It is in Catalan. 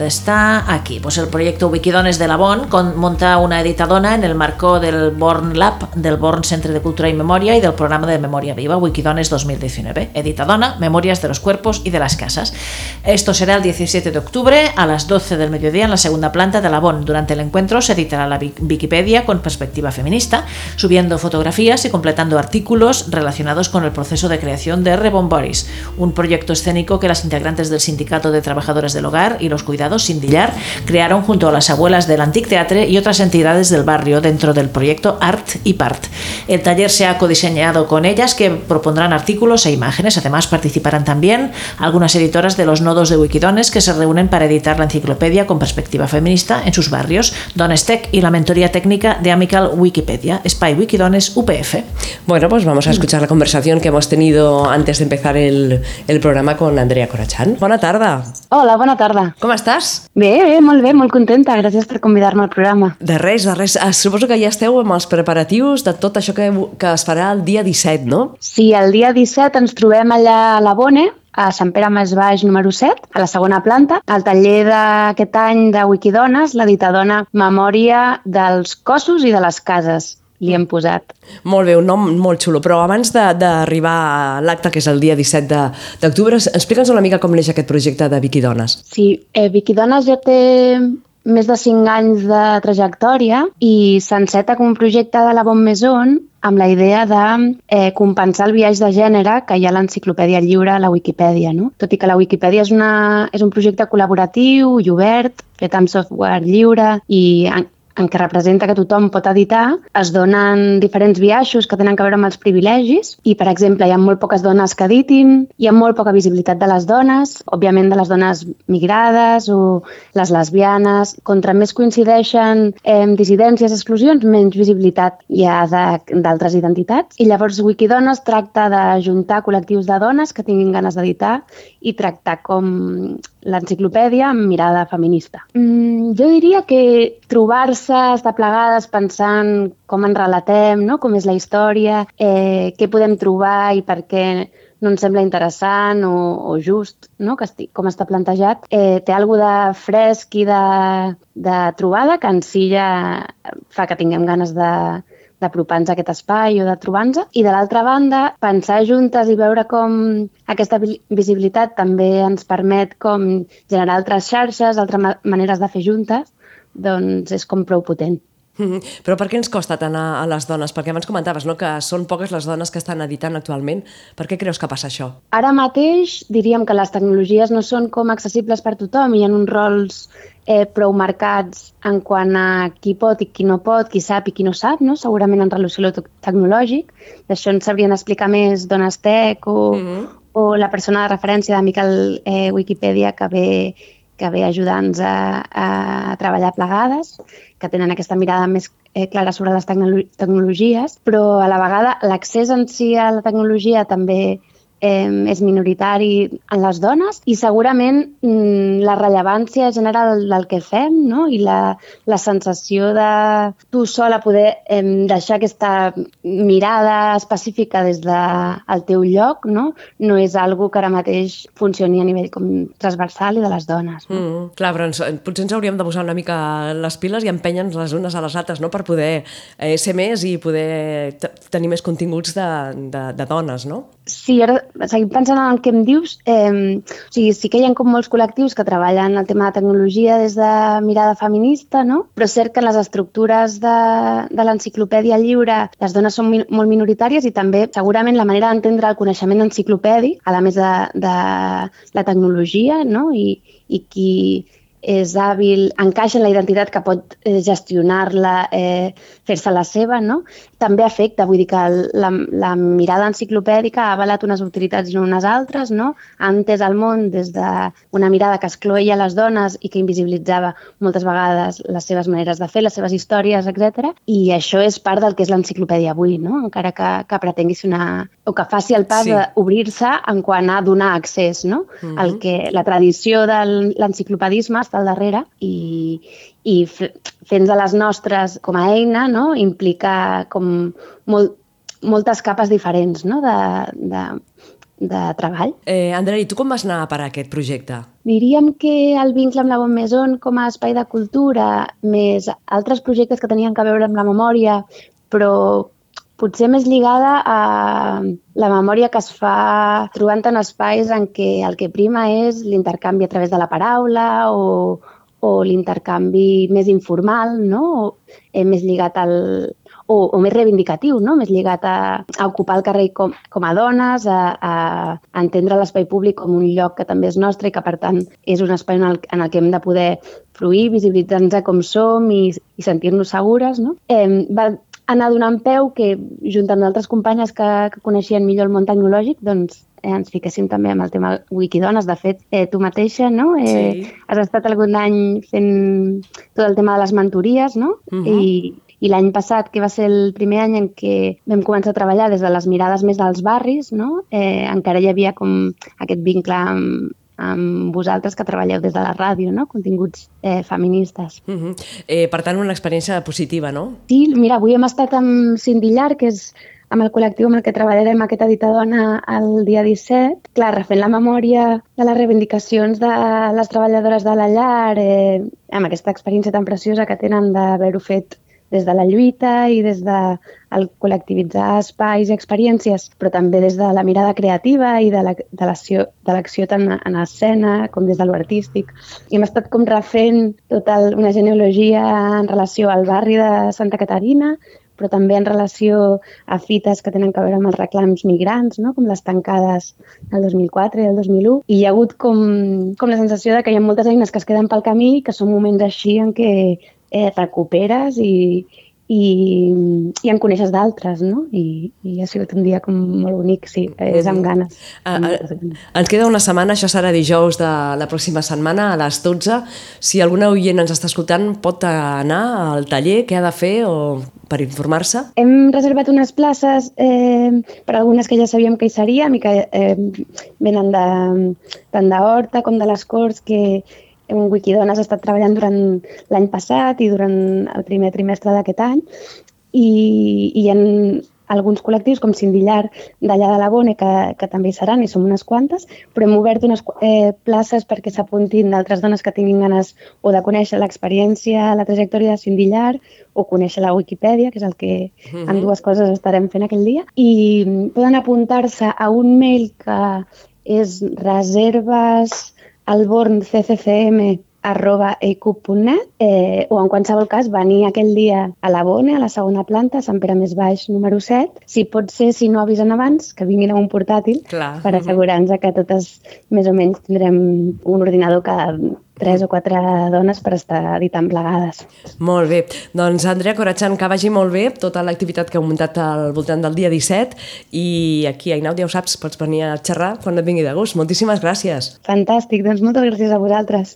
Está aquí, pues el proyecto Wikidones de la BON monta una editadona en el marco del Born Lab, del Born Centre de Cultura y Memoria y del programa de Memoria Viva Wikidones 2019. Editadona, Memorias de los Cuerpos y de las Casas. Esto será el 17 de octubre a las 12 del mediodía en la segunda planta de la BON. Durante el encuentro se editará la Wikipedia con perspectiva feminista, subiendo fotografías y completando artículos relacionados con el proceso de creación de Rebomboris, un proyecto escénico que las integrantes del Sindicato de Trabajadores del Hogar y los Cuidados Sindillar crearon junto a las abuelas del Antic Teatre y otras entidades del barrio dentro del proyecto Art y Part. El taller se ha codiseñado con ellas que propondrán artículos e imágenes. Además participarán también algunas editoras de los nodos de Wikidones que se reúnen para editar la enciclopedia con perspectiva feminista en sus barrios, Donestec y la mentoría técnica de Amical Wikipedia, Spy Wikidones UPF. Bueno, pues vamos a escuchar la conversación que hemos tenido antes de empezar el, el programa con Andrea Corachán. Buena tarde. Hola, bona tarda. Com estàs? Bé, bé, molt bé, molt contenta. Gràcies per convidar-me al programa. De res, de res. Ah, suposo que ja esteu amb els preparatius de tot això que, que es farà el dia 17, no? Sí, el dia 17 ens trobem allà a la Bone, a Sant Pere Més Baix número 7, a la segona planta, al taller d'aquest any de Wikidones, l'editadona Memòria dels cossos i de les cases li hem posat. Molt bé, un nom molt xulo, però abans d'arribar a l'acte, que és el dia 17 d'octubre, explica'ns una mica com neix aquest projecte de Vicky Dones. Sí, eh, Vicky Dones ja té més de 5 anys de trajectòria i s'enceta com un projecte de la Bon Maison amb la idea de eh, compensar el viatge de gènere que hi ha a l'enciclopèdia lliure a la Wikipedia. No? Tot i que la Wikipedia és, una, és un projecte col·laboratiu i obert, fet amb software lliure i en què representa que tothom pot editar, es donen diferents biaixos que tenen a veure amb els privilegis i, per exemple, hi ha molt poques dones que editin, hi ha molt poca visibilitat de les dones, òbviament de les dones migrades o les lesbianes. Contra més coincideixen eh, dissidències, exclusions, menys visibilitat hi ha d'altres identitats. I llavors Wikidones tracta d'ajuntar col·lectius de dones que tinguin ganes d'editar i tractar com l'enciclopèdia amb mirada feminista. Mm, jo diria que trobar-se, estar plegades pensant com ens relatem, no? com és la història, eh, què podem trobar i per què no ens sembla interessant o, o just, no? que estic, com està plantejat, eh, té alguna de fresc i de, de trobada que en si ja fa que tinguem ganes de, d'apropar-nos a aquest espai o de trobar-nos. I de l'altra banda, pensar juntes i veure com aquesta visibilitat també ens permet com generar altres xarxes, altres maneres de fer juntes, doncs és com prou potent. Mm -hmm. Però per què ens costa tant a, a les dones? Perquè abans comentaves no, que són poques les dones que estan editant actualment. Per què creus que passa això? Ara mateix diríem que les tecnologies no són com accessibles per tothom. Hi ha uns rols eh, prou marcats en quant a qui pot i qui no pot, qui sap i qui no sap, no? segurament en relació tecnològic. D'això ens sabrien explicar més Dones Tech o, mm -hmm. o la persona de referència de Miquel eh, Wikipedia que ve que ve ajudant-nos a, a treballar plegades, que tenen aquesta mirada més eh, clara sobre les tecnologies, però a la vegada l'accés en si a la tecnologia també eh, és minoritari en les dones i segurament mm, la rellevància general del que fem no? i la, la sensació de tu sola poder eh, deixar aquesta mirada específica des del de, teu lloc no? no és algo que ara mateix funcioni a nivell com transversal i de les dones. No? Mm, clar, però ens, potser ens hauríem de posar una mica les piles i empènyer-nos les unes a les altres no? per poder eh, ser més i poder tenir més continguts de, de, de dones, no? Sí, ara seguim pensant en el que em dius. Eh, o sigui, sí que hi ha com molts col·lectius que treballen el tema de tecnologia des de mirada feminista, no? però és cert que en les estructures de, de l'enciclopèdia lliure les dones són mi molt minoritàries i també segurament la manera d'entendre el coneixement enciclopèdic, a la més de, de la tecnologia, no? I, i qui és hàbil, encaixa en la identitat que pot eh, gestionar-la, eh, fer-se la seva, no? també afecta, vull dir que la, la mirada enciclopèdica ha avalat unes utilitats i unes altres, no? ha entès el món des d'una mirada que excloïa les dones i que invisibilitzava moltes vegades les seves maneres de fer, les seves històries, etc. I això és part del que és l'enciclopèdia avui, no? encara que, que pretengui ser una... o que faci el pas sí. d'obrir-se en quant a donar accés, no? Uh -huh. el que la tradició de l'enciclopedisme està al darrere i, i fent de les nostres com a eina no? implica com molt, moltes capes diferents no? de, de, de treball. Eh, Andrea, i tu com vas anar a parar aquest projecte? Diríem que el vincle amb la Bon Maison com a espai de cultura, més altres projectes que tenien que veure amb la memòria, però potser més lligada a la memòria que es fa trobant en espais en què el que prima és l'intercanvi a través de la paraula o, o l'intercanvi més informal, no? o, eh, més lligat al, o, o més reivindicatiu, no? més lligat a, a ocupar el carrer com, com a dones, a, a entendre l'espai públic com un lloc que també és nostre i que, per tant, és un espai en el, en el que hem de poder fruir, visibilitzar-nos com som i, i sentir-nos segures. No? Eh, va anar donant peu que, junt amb altres companyes que, que coneixien millor el món tecnològic, doncs eh, ens fiquéssim també amb el tema Wikidones. De fet, eh, tu mateixa, no? Eh, sí. Has estat algun any fent tot el tema de les mentories, no? Uh -huh. I, i l'any passat, que va ser el primer any en què vam començar a treballar des de les mirades més dels barris, no? eh, encara hi havia com aquest vincle amb, amb vosaltres que treballeu des de la ràdio, no? continguts eh, feministes. Uh -huh. eh, per tant, una experiència positiva, no? Sí, mira, avui hem estat amb Cindy Llar, que és amb el col·lectiu amb el que treballarem aquest editadona el dia 17. Clar, refent la memòria de les reivindicacions de les treballadores de la llar, eh, amb aquesta experiència tan preciosa que tenen d'haver-ho fet des de la lluita i des de el col·lectivitzar espais i experiències, però també des de la mirada creativa i de l'acció la, tant en escena com des de l'artístic. I hem estat com refent tota una genealogia en relació al barri de Santa Caterina, però també en relació a fites que tenen que veure amb els reclams migrants, no? com les tancades del 2004 i del 2001. I hi ha hagut com, com la sensació de que hi ha moltes eines que es queden pel camí, que són moments així en què eh, recuperes i, i, i en coneixes d'altres, no? I, I ha sigut un dia com molt bonic, sí, és amb ganes. Ah, ah, ens queda una setmana, això serà dijous de la pròxima setmana a les 12. Si alguna oient ens està escoltant, pot anar al taller, què ha de fer o per informar-se? Hem reservat unes places eh, per algunes que ja sabíem que hi seríem i que eh, venen de, tant d'Horta com de les Corts, que, en Wikidones ha estat treballant durant l'any passat i durant el primer trimestre d'aquest any i, i hi ha alguns col·lectius com Sindillar d'allà de la Bone que, que també hi seran i som unes quantes, però hem obert unes eh, places perquè s'apuntin d'altres dones que tinguin ganes o de conèixer l'experiència, la trajectòria de Sindillar o conèixer la Wikipedia, que és el que uh -huh. en dues coses estarem fent aquell dia, i poden apuntar-se a un mail que és reserves albornccfm arroba eicup.net eh, o en qualsevol cas venir aquell dia a la Bone, a la segona planta, Sant Pere Més Baix, número 7. Si pot ser, si no avisen abans, que vinguin amb un portàtil Clar. per assegurar-nos que totes més o menys tindrem un ordinador que tres o quatre dones per estar editant plegades. Molt bé. Doncs, Andrea Corachan, que vagi molt bé tota l'activitat que heu muntat al voltant del dia 17 i aquí a Inaud, ja ho saps, pots venir a xerrar quan et vingui de gust. Moltíssimes gràcies. Fantàstic, doncs moltes gràcies a vosaltres.